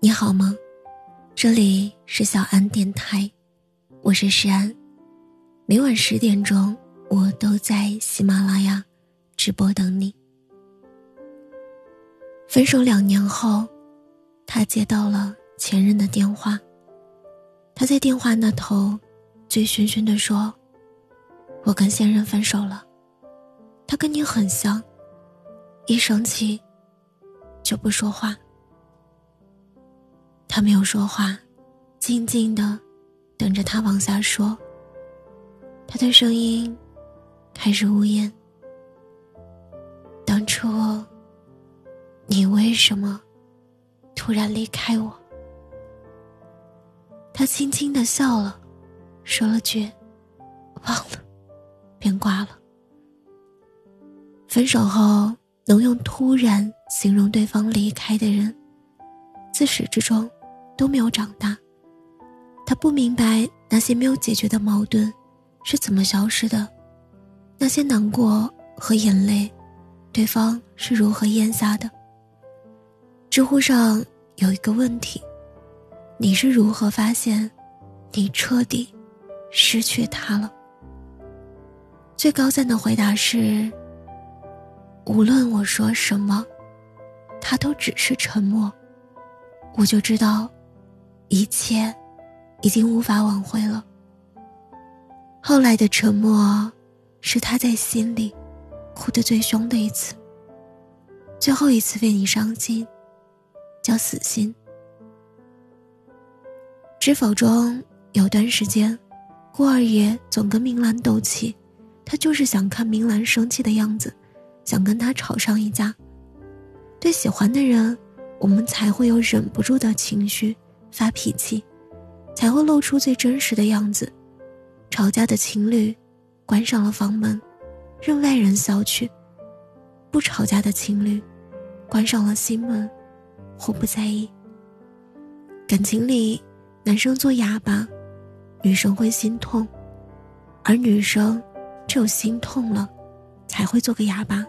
你好吗？这里是小安电台，我是诗安。每晚十点钟，我都在喜马拉雅直播等你。分手两年后，他接到了前任的电话。他在电话那头，醉醺醺的说：“我跟现任分手了。他跟你很像，一生气就不说话。”他没有说话，静静的等着他往下说。他的声音开始呜咽。当初。你为什么突然离开我？他轻轻的笑了，说了句“忘了”，便挂了。分手后能用“突然”形容对方离开的人，自始至终都没有长大。他不明白那些没有解决的矛盾是怎么消失的，那些难过和眼泪，对方是如何咽下的。知乎上有一个问题：你是如何发现你彻底失去他了？最高赞的回答是：无论我说什么，他都只是沉默，我就知道一切已经无法挽回了。后来的沉默，是他在心里哭得最凶的一次，最后一次为你伤心。叫死心。知否中有段时间，顾二爷总跟明兰斗气，他就是想看明兰生气的样子，想跟他吵上一架。对喜欢的人，我们才会有忍不住的情绪，发脾气，才会露出最真实的样子。吵架的情侣，关上了房门，任外人扫去；不吵架的情侣，关上了心门。或不在意。感情里，男生做哑巴，女生会心痛；而女生只有心痛了，才会做个哑巴。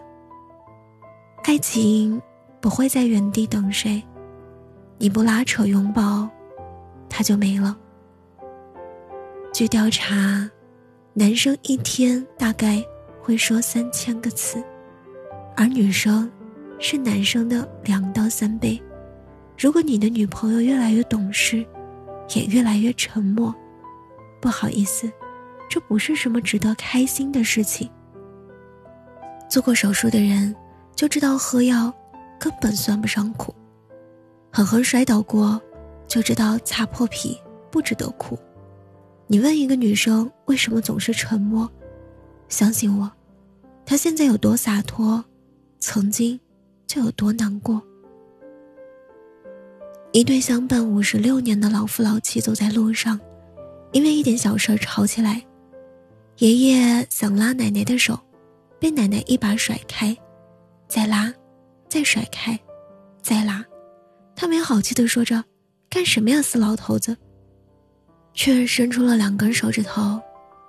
爱情不会在原地等谁，你不拉扯拥抱，他就没了。据调查，男生一天大概会说三千个词，而女生是男生的两到三倍。如果你的女朋友越来越懂事，也越来越沉默，不好意思，这不是什么值得开心的事情。做过手术的人就知道喝药根本算不上苦，狠狠摔倒过就知道擦破皮不值得哭。你问一个女生为什么总是沉默，相信我，她现在有多洒脱，曾经就有多难过。一对相伴五十六年的老夫老妻走在路上，因为一点小事吵起来。爷爷想拉奶奶的手，被奶奶一把甩开，再拉，再甩开，再拉。他没好气地说着：“干什么呀，死老头子！”却伸出了两根手指头，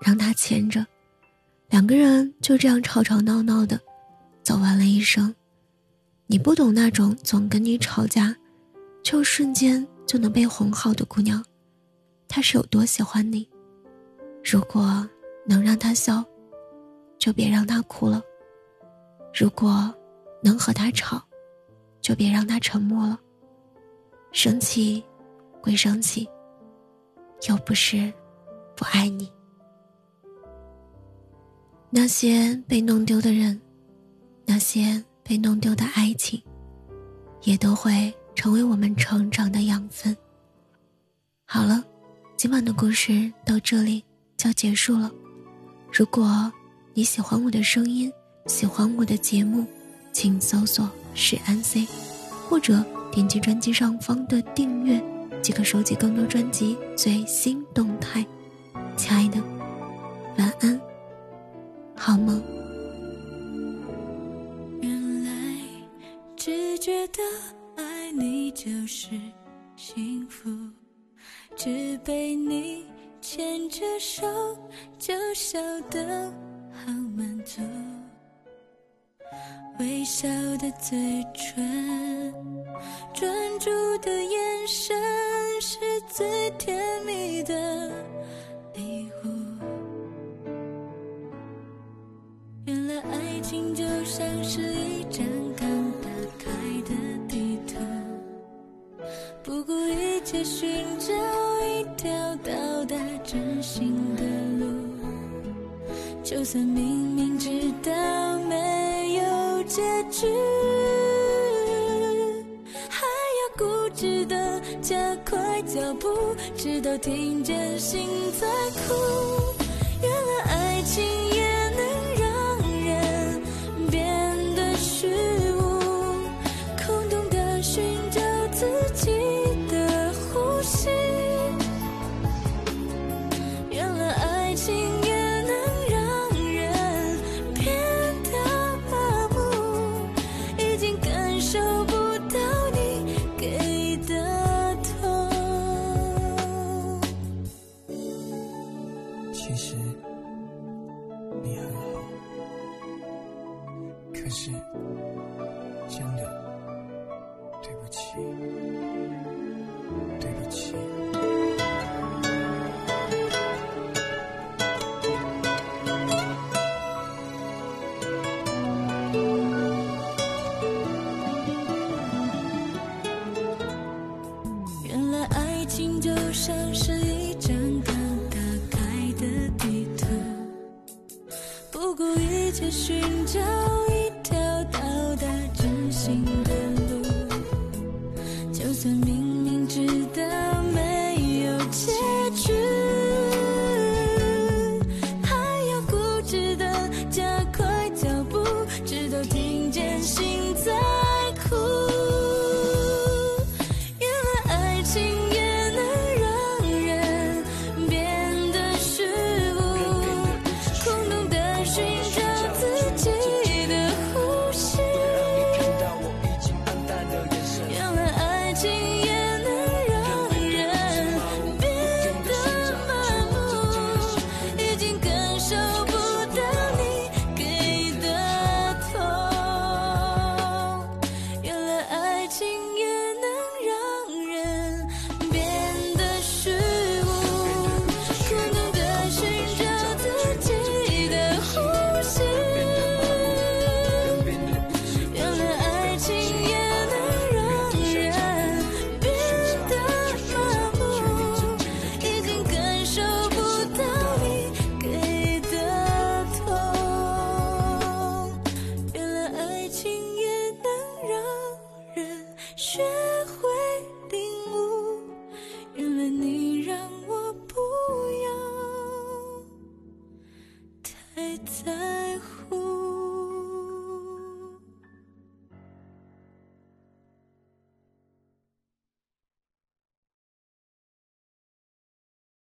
让他牵着。两个人就这样吵吵闹闹的，走完了一生。你不懂那种总跟你吵架。就瞬间就能被哄好的姑娘，她是有多喜欢你？如果能让她笑，就别让她哭了；如果能和她吵，就别让她沉默了。生气会生气，又不是不爱你。那些被弄丢的人，那些被弄丢的爱情，也都会。成为我们成长的养分。好了，今晚的故事到这里就结束了。如果你喜欢我的声音，喜欢我的节目，请搜索“是安 C”，或者点击专辑上方的订阅，即可收集更多专辑最新动态。亲爱的，晚安，好梦。原来只觉得爱。你就是幸福，只被你牵着手就笑得好满足，微笑的嘴唇，专注的眼神最甜蜜的礼物。原来爱情就像是一张刚打开的地图，不顾一切寻找一条到达真心的路。就算明明知道没有结局。加快脚步，直到听见心在哭。原来爱情也不起，对不起。原来爱情就像是一张刚打开的地图，不顾一切寻找